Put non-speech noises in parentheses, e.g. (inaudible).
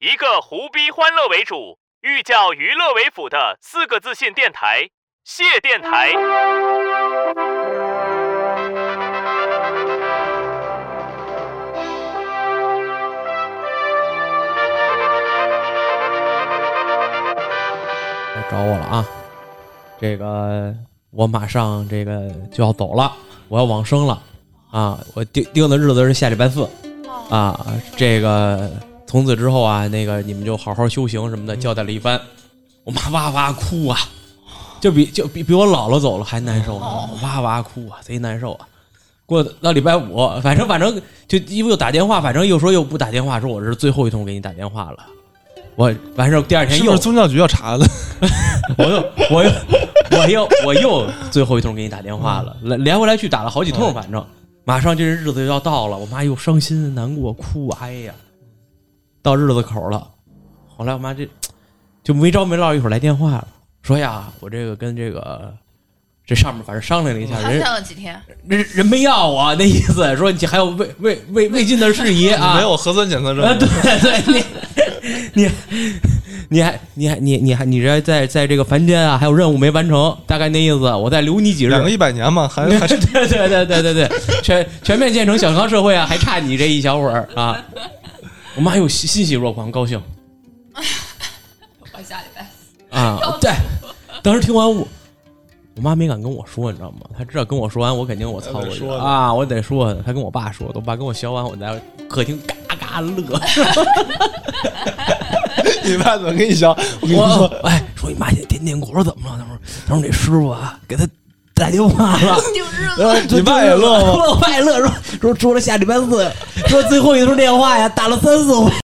一个胡逼欢乐为主、寓教于乐为辅的四个自信电台——谢电台。来找我了啊！这个我马上这个就要走了，我要往生了啊！我定定的日子是下礼拜四啊。这个从此之后啊，那个你们就好好修行什么的，交代了一番。我妈哇哇哭啊，就比就比比我姥姥走了还难受呢，哇哇哭啊，贼难受啊。过到礼拜五，反正反正就因为又打电话，反正又说又不打电话，说我是最后一通给你打电话了。我完事儿第二天又是宗教局要查的？(laughs) 我又我又我又我又最后一通给你打电话了，来连回来去打了好几通，反正马上这日子就要到了，我妈又伤心难过哭，哎呀，到日子口了。后来我妈这就没着没落，一会儿来电话了，说呀，我这个跟这个这上面反正商量了一下，还人想了几天？人人没要我，那意思说你还有未未未未尽的事宜啊，没有核酸检测证啊，对对，你你你还你还你你还你这在在这个凡间啊，还有任务没完成，大概那意思，我再留你几日。两个一百年嘛，还 (laughs) 还对对对对对对，全全面建成小康社会啊，还差你这一小会儿啊！我妈又欣欣喜若狂，高兴 (laughs) 我下礼拜啊！对，当时听完我，我妈没敢跟我说，你知道吗？她知道跟我说完，我肯定我操我得说啊，我得说的。她跟我爸说的，我爸跟我学完，我在客厅嘎嘎乐。(laughs) 你爸怎么跟你学？我跟你说，哎，说你妈现在点点果怎么了？他说，他说那师傅啊，给他打电话了。(laughs) 你爸也乐吗 (laughs) 我爸也乐，说说除了下礼拜四，说最后一通电话呀，打了三四回。